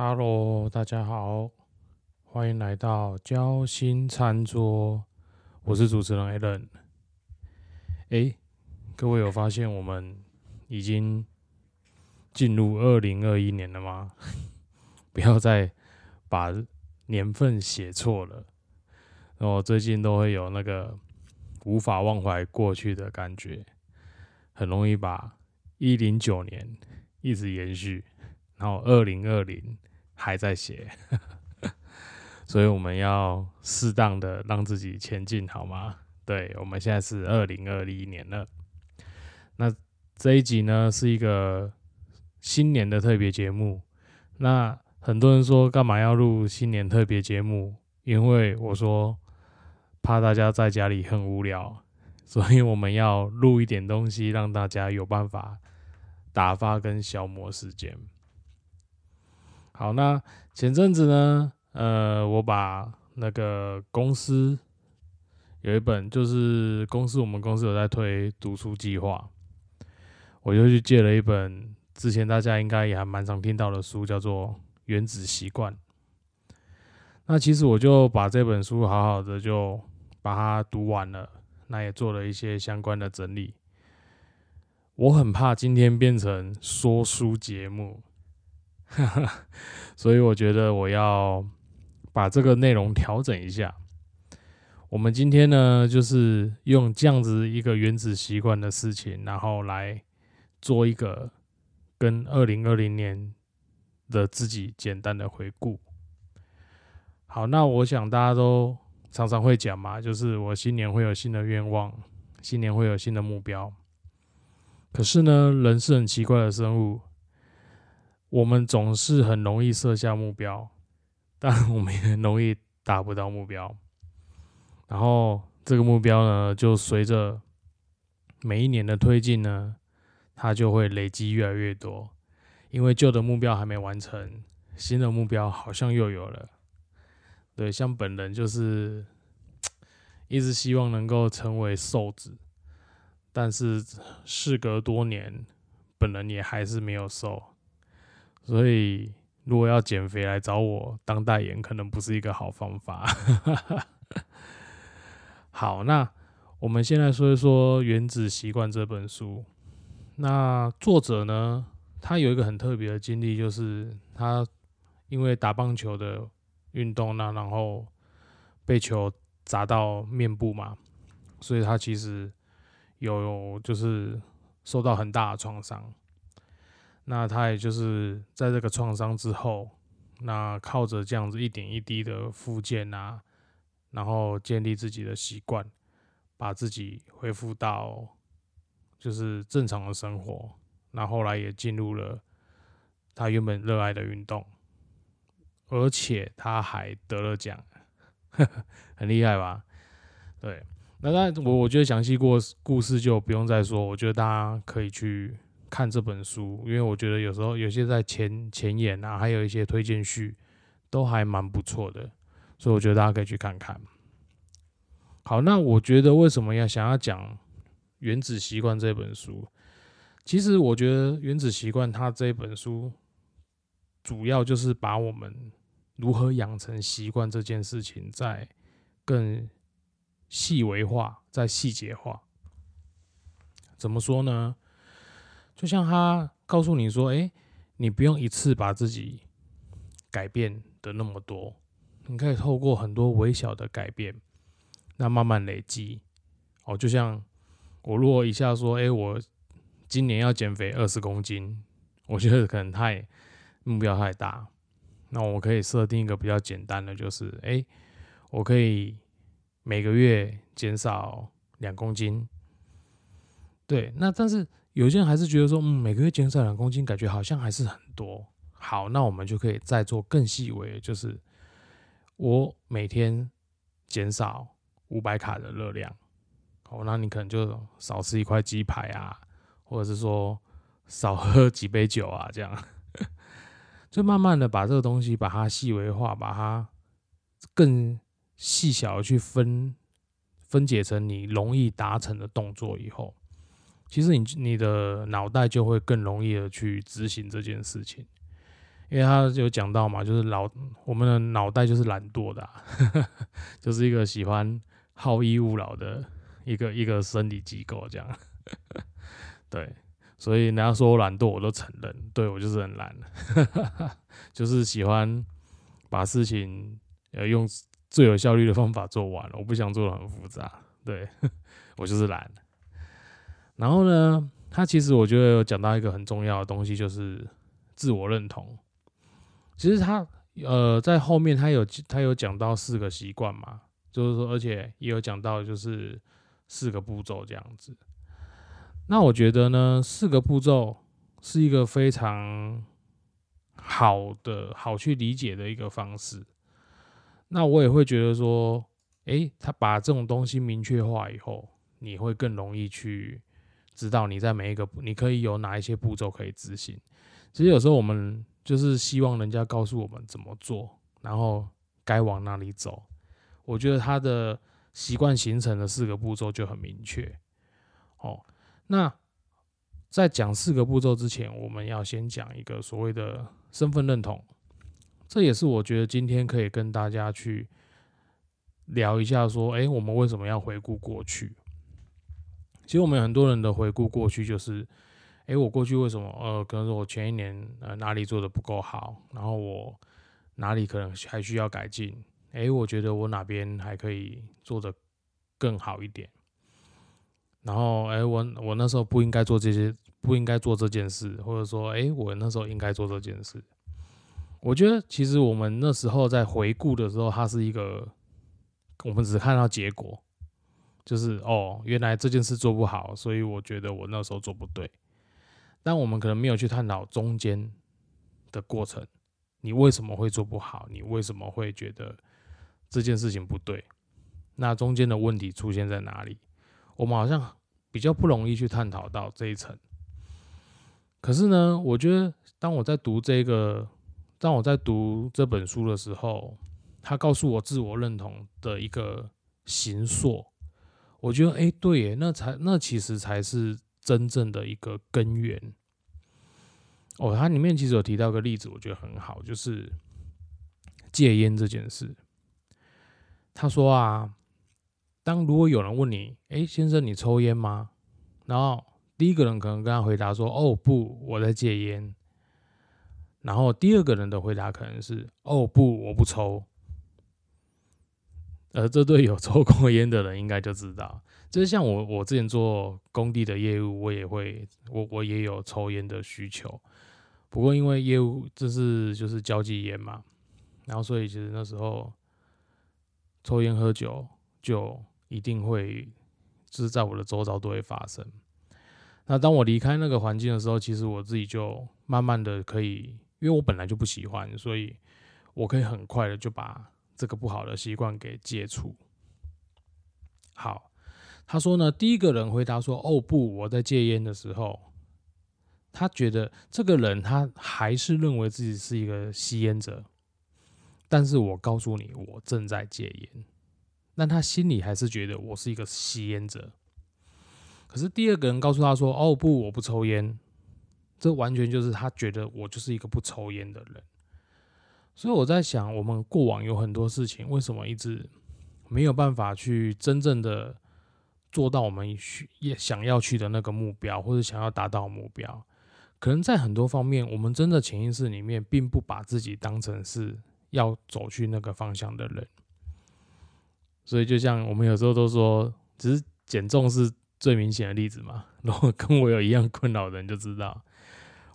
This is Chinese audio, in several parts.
Hello，大家好，欢迎来到交心餐桌，我是主持人 Allen。哎，各位有发现我们已经进入二零二一年了吗？不要再把年份写错了。然后最近都会有那个无法忘怀过去的感觉，很容易把一零九年一直延续。然后二零二零还在写，所以我们要适当的让自己前进，好吗？对，我们现在是二零二一年了。那这一集呢是一个新年的特别节目。那很多人说干嘛要录新年特别节目？因为我说怕大家在家里很无聊，所以我们要录一点东西，让大家有办法打发跟消磨时间。好，那前阵子呢，呃，我把那个公司有一本，就是公司我们公司有在推读书计划，我就去借了一本之前大家应该也还蛮常听到的书，叫做《原子习惯》。那其实我就把这本书好好的就把它读完了，那也做了一些相关的整理。我很怕今天变成说书节目。所以我觉得我要把这个内容调整一下。我们今天呢，就是用这样子一个原子习惯的事情，然后来做一个跟二零二零年的自己简单的回顾。好，那我想大家都常常会讲嘛，就是我新年会有新的愿望，新年会有新的目标。可是呢，人是很奇怪的生物。我们总是很容易设下目标，但我们也很容易达不到目标。然后这个目标呢，就随着每一年的推进呢，它就会累积越来越多。因为旧的目标还没完成，新的目标好像又有了。对，像本人就是 一直希望能够成为瘦子，但是事隔多年，本人也还是没有瘦。所以，如果要减肥来找我当代言，可能不是一个好方法。好，那我们先来说一说《原子习惯》这本书。那作者呢，他有一个很特别的经历，就是他因为打棒球的运动，那然后被球砸到面部嘛，所以他其实有就是受到很大的创伤。那他也就是在这个创伤之后，那靠着这样子一点一滴的复健啊，然后建立自己的习惯，把自己恢复到就是正常的生活。那后来也进入了他原本热爱的运动，而且他还得了奖，很厉害吧？对，那那我我觉得详细过故事就不用再说，我觉得大家可以去。看这本书，因为我觉得有时候有些在前前言啊，还有一些推荐序都还蛮不错的，所以我觉得大家可以去看看。好，那我觉得为什么要想要讲《原子习惯》这本书？其实我觉得《原子习惯》它这本书主要就是把我们如何养成习惯这件事情在更细微化、在细节化。怎么说呢？就像他告诉你说：“哎，你不用一次把自己改变的那么多，你可以透过很多微小的改变，那慢慢累积。哦，就像我如果一下说：‘哎，我今年要减肥二十公斤’，我觉得可能太目标太大。那我可以设定一个比较简单的，就是：哎，我可以每个月减少两公斤。对，那但是。”有些人还是觉得说，嗯，每个月减少两公斤，感觉好像还是很多。好，那我们就可以再做更细微，就是我每天减少五百卡的热量。好，那你可能就少吃一块鸡排啊，或者是说少喝几杯酒啊，这样，就慢慢的把这个东西把它细微化，把它更细小的去分分解成你容易达成的动作以后。其实你你的脑袋就会更容易的去执行这件事情，因为他有讲到嘛，就是老我们的脑袋就是懒惰的，就是一个喜欢好逸恶劳的一个一个生理机构这样。对，所以人家说我懒惰，我都承认，对我就是很懒，就是喜欢把事情呃用最有效率的方法做完，我不想做的很复杂，对。我就是懒。然后呢，他其实我觉得有讲到一个很重要的东西，就是自我认同。其实他呃在后面他有他有讲到四个习惯嘛，就是说，而且也有讲到就是四个步骤这样子。那我觉得呢，四个步骤是一个非常好的、好去理解的一个方式。那我也会觉得说，诶，他把这种东西明确化以后，你会更容易去知道你在每一个你可以有哪一些步骤可以执行。其实有时候我们。就是希望人家告诉我们怎么做，然后该往哪里走。我觉得他的习惯形成的四个步骤就很明确。哦，那在讲四个步骤之前，我们要先讲一个所谓的身份认同。这也是我觉得今天可以跟大家去聊一下，说，哎，我们为什么要回顾过去？其实我们很多人的回顾过去就是。哎，我过去为什么？呃，可能说我前一年呃哪里做的不够好，然后我哪里可能还需要改进。哎，我觉得我哪边还可以做的更好一点。然后，哎，我我那时候不应该做这些，不应该做这件事，或者说，哎，我那时候应该做这件事。我觉得其实我们那时候在回顾的时候，它是一个，我们只看到结果，就是哦，原来这件事做不好，所以我觉得我那时候做不对。但我们可能没有去探讨中间的过程，你为什么会做不好？你为什么会觉得这件事情不对？那中间的问题出现在哪里？我们好像比较不容易去探讨到这一层。可是呢，我觉得当我在读这个，当我在读这本书的时候，他告诉我自我认同的一个形塑，我觉得，哎，对耶，那才那其实才是。真正的一个根源哦，它里面其实有提到个例子，我觉得很好，就是戒烟这件事。他说啊，当如果有人问你，哎，先生，你抽烟吗？然后第一个人可能跟他回答说，哦，不，我在戒烟。然后第二个人的回答可能是，哦，不，我不抽。呃，这对有抽过烟的人应该就知道。就是像我，我之前做工地的业务，我也会，我我也有抽烟的需求。不过因为业务这是就是交际烟嘛，然后所以其实那时候抽烟喝酒就一定会，就是在我的周遭都会发生。那当我离开那个环境的时候，其实我自己就慢慢的可以，因为我本来就不喜欢，所以我可以很快的就把这个不好的习惯给戒除。好。他说呢，第一个人回答说：“哦不，我在戒烟的时候，他觉得这个人他还是认为自己是一个吸烟者，但是我告诉你，我正在戒烟，但他心里还是觉得我是一个吸烟者。可是第二个人告诉他说：哦不，我不抽烟，这完全就是他觉得我就是一个不抽烟的人。所以我在想，我们过往有很多事情，为什么一直没有办法去真正的。”做到我们需也想要去的那个目标，或者想要达到目标，可能在很多方面，我们真的潜意识里面并不把自己当成是要走去那个方向的人。所以，就像我们有时候都说，只是减重是最明显的例子嘛。如果跟我有一样困扰的人就知道，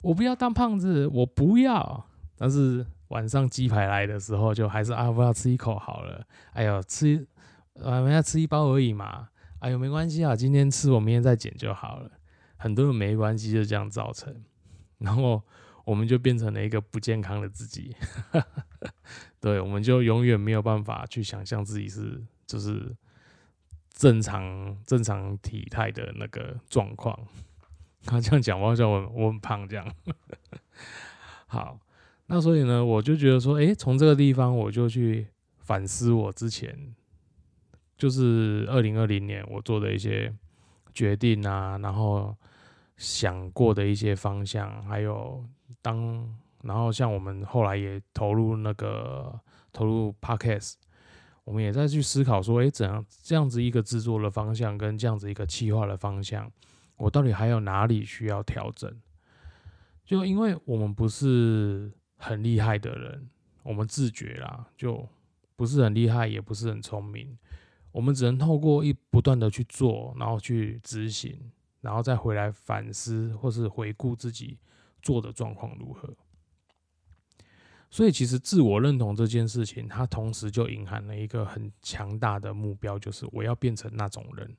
我不要当胖子，我不要。但是晚上鸡排来的时候，就还是啊，不要吃一口好了。哎呦，吃啊，人家吃一包而已嘛。哎呦，没关系啊，今天吃，我明天再减就好了。很多人没关系，就这样造成，然后我们就变成了一个不健康的自己。对，我们就永远没有办法去想象自己是就是正常正常体态的那个状况。他这样讲，我好像我我很胖这样。好，那所以呢，我就觉得说，哎，从这个地方我就去反思我之前。就是二零二零年我做的一些决定啊，然后想过的一些方向，还有当然后像我们后来也投入那个投入 podcast，我们也在去思考说，诶，怎样这样子一个制作的方向跟这样子一个企划的方向，我到底还有哪里需要调整？就因为我们不是很厉害的人，我们自觉啦，就不是很厉害，也不是很聪明，我们只能透过一不断的去做，然后去执行，然后再回来反思或是回顾自己做的状况如何。所以，其实自我认同这件事情，它同时就隐含了一个很强大的目标，就是我要变成那种人。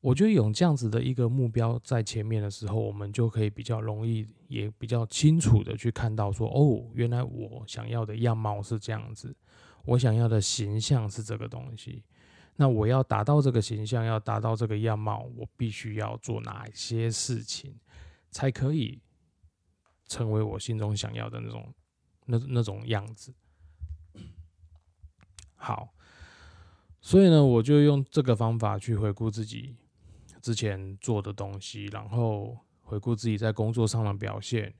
我觉得有这样子的一个目标在前面的时候，我们就可以比较容易，也比较清楚的去看到说，哦，原来我想要的样貌是这样子，我想要的形象是这个东西。那我要达到这个形象，要达到这个样貌，我必须要做哪些事情，才可以成为我心中想要的那种那那种样子。好，所以呢，我就用这个方法去回顾自己。之前做的东西，然后回顾自己在工作上的表现，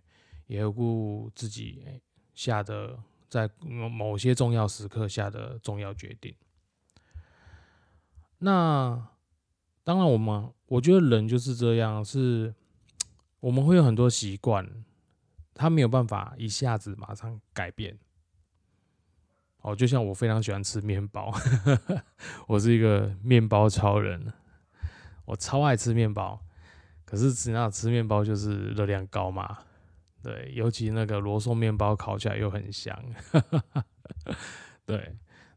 也回顾自己下的在某些重要时刻下的重要决定。那当然，我们我觉得人就是这样，是我们会有很多习惯，他没有办法一下子马上改变。哦，就像我非常喜欢吃面包，我是一个面包超人。我超爱吃面包，可是只要吃面包就是热量高嘛，对，尤其那个罗宋面包烤起来又很香，对，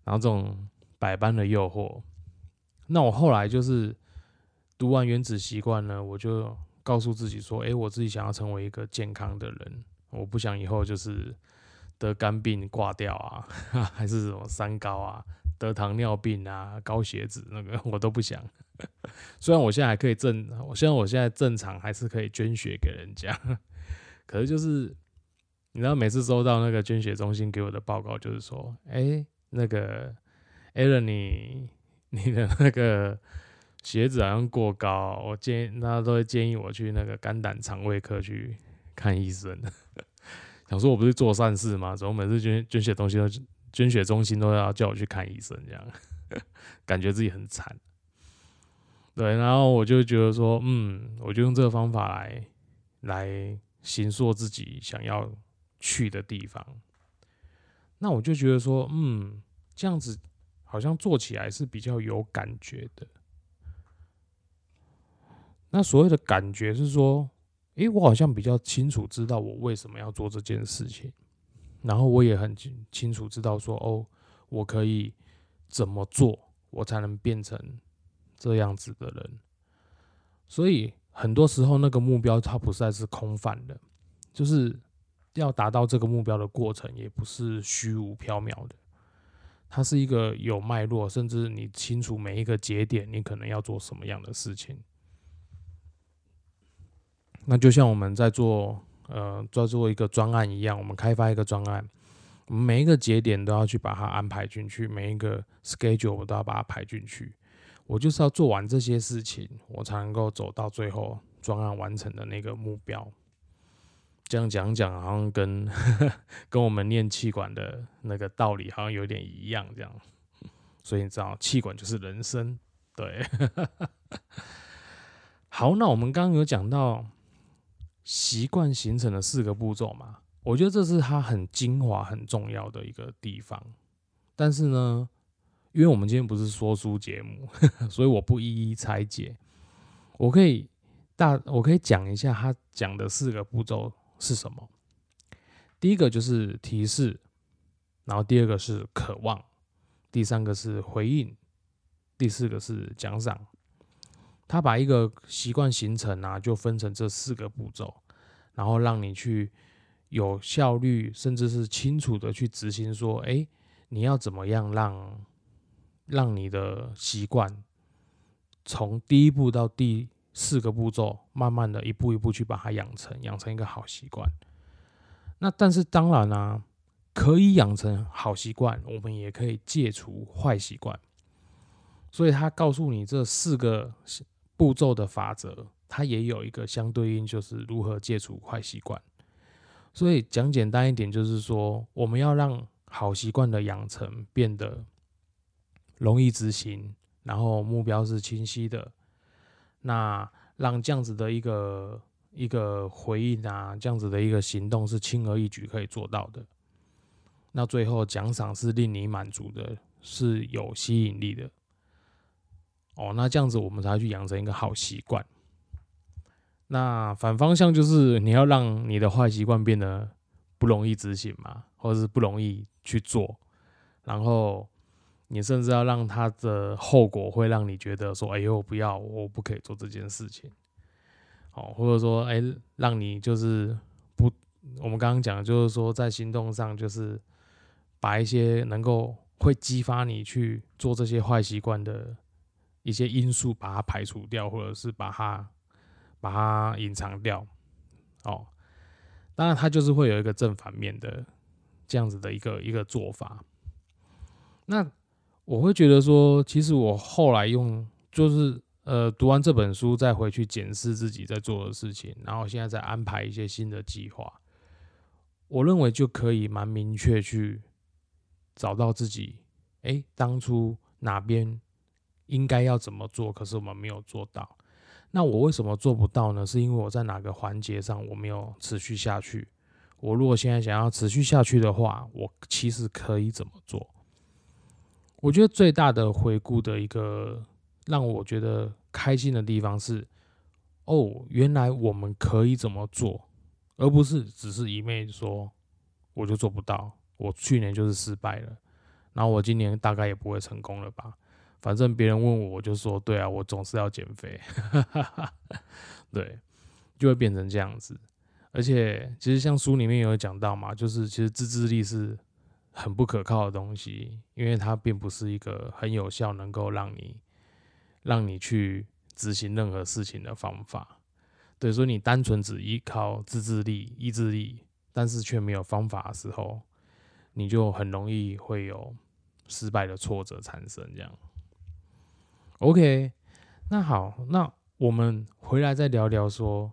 然后这种百般的诱惑，那我后来就是读完《原子习惯》呢，我就告诉自己说，哎，我自己想要成为一个健康的人，我不想以后就是得肝病挂掉啊，还是什么三高啊。得糖尿病啊，高血脂那个我都不想。虽然我现在还可以正，我虽然我现在正常还是可以捐血给人家，可是就是你知道，每次收到那个捐血中心给我的报告，就是说，哎，那个 Alan，你你的那个血脂好像过高，我建议他都会建议我去那个肝胆肠胃科去看医生。想说我不是做善事吗？怎么每次捐捐血东西都？捐血中心都要叫我去看医生，这样 感觉自己很惨。对，然后我就觉得说，嗯，我就用这个方法来来行塑自己想要去的地方。那我就觉得说，嗯，这样子好像做起来是比较有感觉的。那所谓的感觉是说，诶，我好像比较清楚知道我为什么要做这件事情。然后我也很清清楚知道说，哦，我可以怎么做，我才能变成这样子的人。所以很多时候那个目标它不再是空泛的，就是要达到这个目标的过程也不是虚无缥缈的，它是一个有脉络，甚至你清楚每一个节点你可能要做什么样的事情。那就像我们在做。呃，在做一个专案一样，我们开发一个专案，每一个节点都要去把它安排进去，每一个 schedule 我都要把它排进去。我就是要做完这些事情，我才能够走到最后专案完成的那个目标。这样讲讲，好像跟 跟我们念气管的那个道理好像有点一样，这样。所以你知道，气管就是人生，对。好，那我们刚刚有讲到。习惯形成的四个步骤嘛，我觉得这是它很精华、很重要的一个地方。但是呢，因为我们今天不是说书节目，所以我不一一拆解。我可以大，我可以讲一下他讲的四个步骤是什么。第一个就是提示，然后第二个是渴望，第三个是回应，第四个是奖赏。他把一个习惯形成啊，就分成这四个步骤，然后让你去有效率，甚至是清楚的去执行。说，哎，你要怎么样让让你的习惯从第一步到第四个步骤，慢慢的一步一步去把它养成，养成一个好习惯。那但是当然啦，可以养成好习惯，我们也可以戒除坏习惯。所以他告诉你这四个。步骤的法则，它也有一个相对应，就是如何戒除坏习惯。所以讲简单一点，就是说我们要让好习惯的养成变得容易执行，然后目标是清晰的，那让这样子的一个一个回应啊，这样子的一个行动是轻而易举可以做到的。那最后奖赏是令你满足的，是有吸引力的。哦，那这样子我们才去养成一个好习惯。那反方向就是你要让你的坏习惯变得不容易执行嘛，或者是不容易去做，然后你甚至要让它的后果会让你觉得说：“哎呦，不要，我不可以做这件事情。”哦，或者说，哎，让你就是不，我们刚刚讲的就是说，在行动上就是把一些能够会激发你去做这些坏习惯的。一些因素把它排除掉，或者是把它把它隐藏掉，哦，当然它就是会有一个正反面的这样子的一个一个做法。那我会觉得说，其实我后来用就是呃读完这本书，再回去检视自己在做的事情，然后现在再安排一些新的计划，我认为就可以蛮明确去找到自己，哎，当初哪边。应该要怎么做？可是我们没有做到。那我为什么做不到呢？是因为我在哪个环节上我没有持续下去？我如果现在想要持续下去的话，我其实可以怎么做？我觉得最大的回顾的一个让我觉得开心的地方是，哦，原来我们可以怎么做，而不是只是一昧说我就做不到。我去年就是失败了，然后我今年大概也不会成功了吧？反正别人问我，我就说对啊，我总是要减肥，对，就会变成这样子。而且其实像书里面有讲到嘛，就是其实自制力是很不可靠的东西，因为它并不是一个很有效能够让你让你去执行任何事情的方法。对，所以你单纯只依靠自制力、意志力，但是却没有方法的时候，你就很容易会有失败的挫折产生，这样。OK，那好，那我们回来再聊聊说，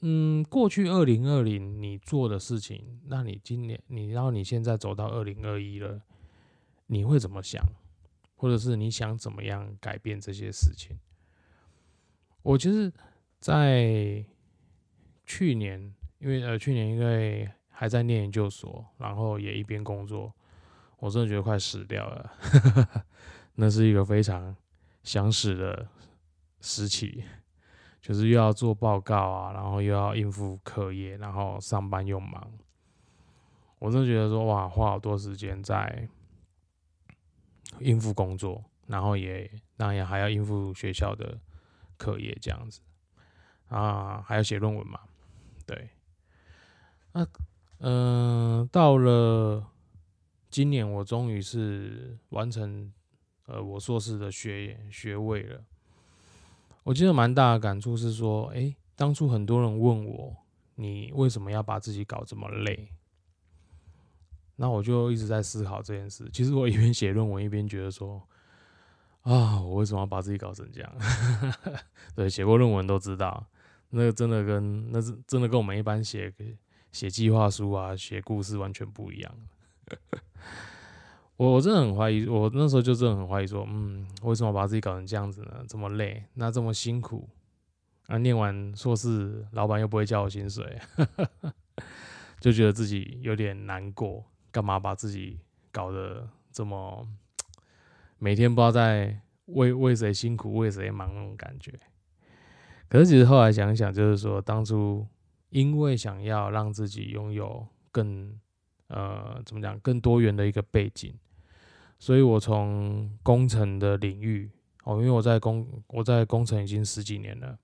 嗯，过去二零二零你做的事情，那你今年你然后你现在走到二零二一了，你会怎么想，或者是你想怎么样改变这些事情？我其实，在去年，因为呃去年因为还在念研究所，然后也一边工作，我真的觉得快死掉了。那是一个非常想死的时期，就是又要做报告啊，然后又要应付课业，然后上班又忙。我真的觉得说，哇，花好多时间在应付工作，然后也当然还要应付学校的课业这样子啊，还要写论文嘛，对。那嗯，到了今年，我终于是完成。呃，我硕士的学学位了，我记得蛮大的感触是说，哎，当初很多人问我，你为什么要把自己搞这么累？那我就一直在思考这件事。其实我一边写论文，一边觉得说，啊，我为什么要把自己搞成这样？对，写过论文都知道，那个真的跟那是真的跟我们一般写写计划书啊、写故事完全不一样。我我真的很怀疑，我那时候就真的很怀疑，说，嗯，为什么把自己搞成这样子呢？这么累，那这么辛苦，啊，念完硕士，老板又不会交我薪水，就觉得自己有点难过，干嘛把自己搞得这么，每天不知道在为为谁辛苦，为谁忙那种感觉。可是其实后来想一想，就是说，当初因为想要让自己拥有更，呃，怎么讲，更多元的一个背景。所以，我从工程的领域哦，因为我在工我在工程已经十几年了。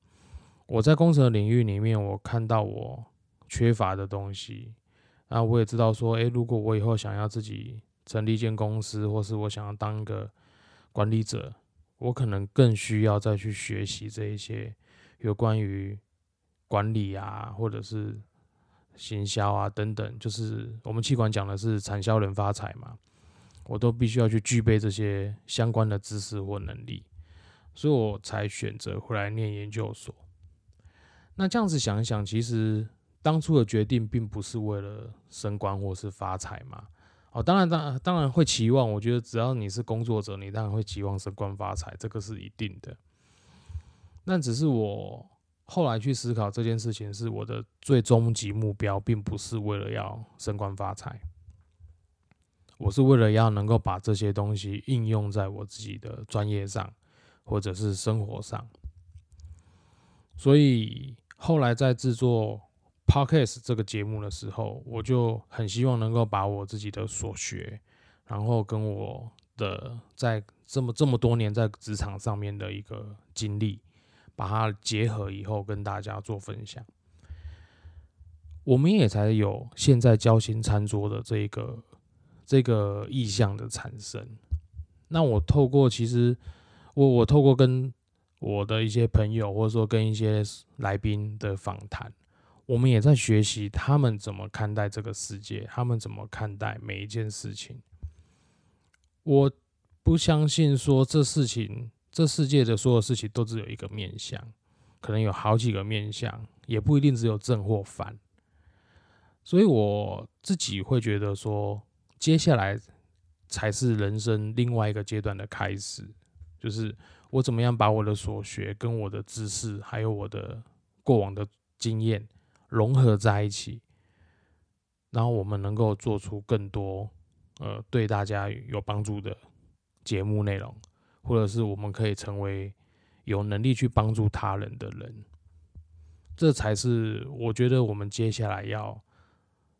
我在工程领域里面，我看到我缺乏的东西，然后我也知道说，诶，如果我以后想要自己成立一间公司，或是我想要当一个管理者，我可能更需要再去学习这一些有关于管理啊，或者是行销啊等等，就是我们气管讲的是产销人发财嘛。我都必须要去具备这些相关的知识或能力，所以我才选择回来念研究所。那这样子想一想，其实当初的决定并不是为了升官或是发财嘛。哦，当然，当然，当然会期望。我觉得只要你是工作者，你当然会期望升官发财，这个是一定的。那只是我后来去思考这件事情，是我的最终极目标，并不是为了要升官发财。我是为了要能够把这些东西应用在我自己的专业上，或者是生活上。所以后来在制作。Podcast 这个节目的时候，我就很希望能够把我自己的所学，然后跟我的在这么这么多年在职场上面的一个经历，把它结合以后跟大家做分享。我们也才有现在交心餐桌的这个这个意向的产生。那我透过其实我我透过跟我的一些朋友，或者说跟一些来宾的访谈。我们也在学习他们怎么看待这个世界，他们怎么看待每一件事情。我不相信说这事情，这世界的所有事情都只有一个面相，可能有好几个面相，也不一定只有正或反。所以我自己会觉得说，接下来才是人生另外一个阶段的开始，就是我怎么样把我的所学、跟我的知识，还有我的过往的经验。融合在一起，然后我们能够做出更多呃对大家有帮助的节目内容，或者是我们可以成为有能力去帮助他人的人，这才是我觉得我们接下来要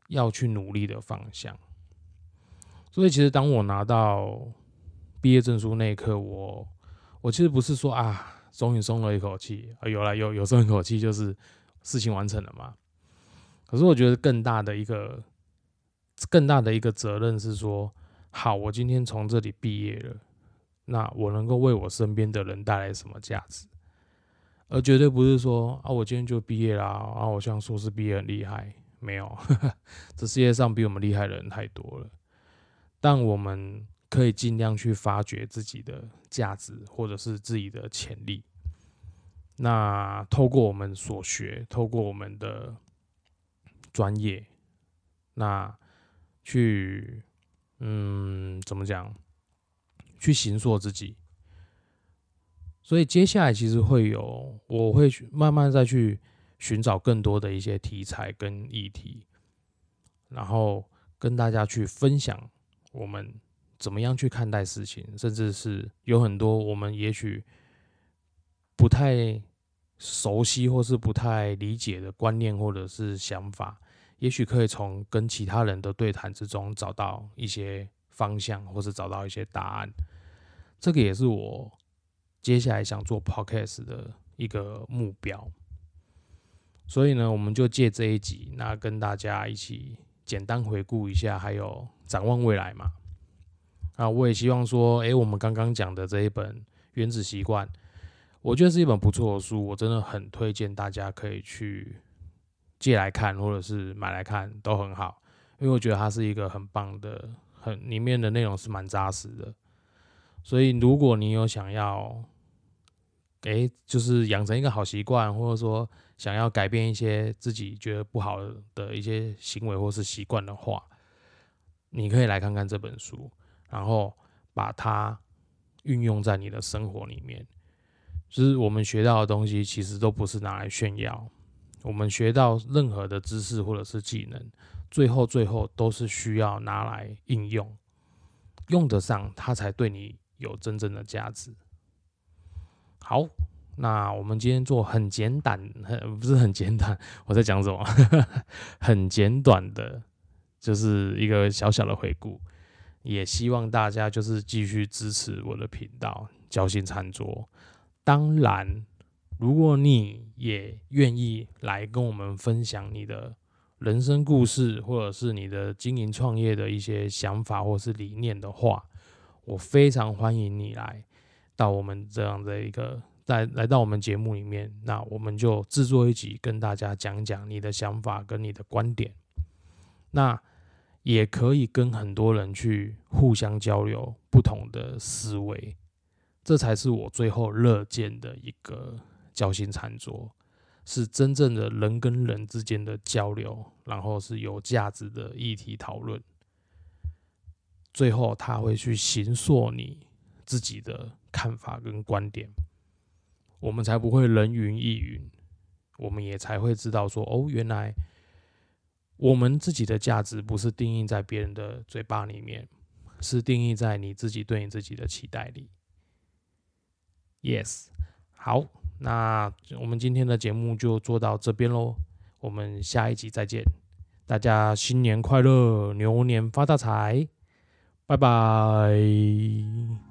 要去努力的方向。所以，其实当我拿到毕业证书那一刻，我我其实不是说啊，终于松了一口气啊，有了有有松一口气，就是。事情完成了嘛？可是我觉得更大的一个、更大的一个责任是说，好，我今天从这里毕业了，那我能够为我身边的人带来什么价值？而绝对不是说啊，我今天就毕业啦，啊，我像硕士毕业很厉害，没有，这世界上比我们厉害的人太多了。但我们可以尽量去发掘自己的价值，或者是自己的潜力。那透过我们所学，透过我们的专业，那去嗯怎么讲？去行塑自己。所以接下来其实会有，我会慢慢再去寻找更多的一些题材跟议题，然后跟大家去分享我们怎么样去看待事情，甚至是有很多我们也许。不太熟悉或是不太理解的观念或者是想法，也许可以从跟其他人的对谈之中找到一些方向，或是找到一些答案。这个也是我接下来想做 podcast 的一个目标。所以呢，我们就借这一集，那跟大家一起简单回顾一下，还有展望未来嘛。啊，我也希望说，诶，我们刚刚讲的这一本《原子习惯》。我觉得是一本不错的书，我真的很推荐大家可以去借来看，或者是买来看都很好，因为我觉得它是一个很棒的，很里面的内容是蛮扎实的。所以如果你有想要，哎，就是养成一个好习惯，或者说想要改变一些自己觉得不好的一些行为或是习惯的话，你可以来看看这本书，然后把它运用在你的生活里面。就是我们学到的东西，其实都不是拿来炫耀。我们学到任何的知识或者是技能，最后最后都是需要拿来应用，用得上它才对你有真正的价值。好，那我们今天做很简短，很不是很简短，我在讲什么？很简短的，就是一个小小的回顾。也希望大家就是继续支持我的频道，交心餐桌。当然，如果你也愿意来跟我们分享你的人生故事，或者是你的经营创业的一些想法或是理念的话，我非常欢迎你来到我们这样的一个来来到我们节目里面，那我们就制作一集跟大家讲讲你的想法跟你的观点，那也可以跟很多人去互相交流不同的思维。这才是我最后乐见的一个交心餐桌，是真正的人跟人之间的交流，然后是有价值的议题讨论。最后，他会去形塑你自己的看法跟观点，我们才不会人云亦云，我们也才会知道说，哦，原来我们自己的价值不是定义在别人的嘴巴里面，是定义在你自己对你自己的期待里。Yes，好，那我们今天的节目就做到这边喽，我们下一集再见，大家新年快乐，牛年发大财！拜拜。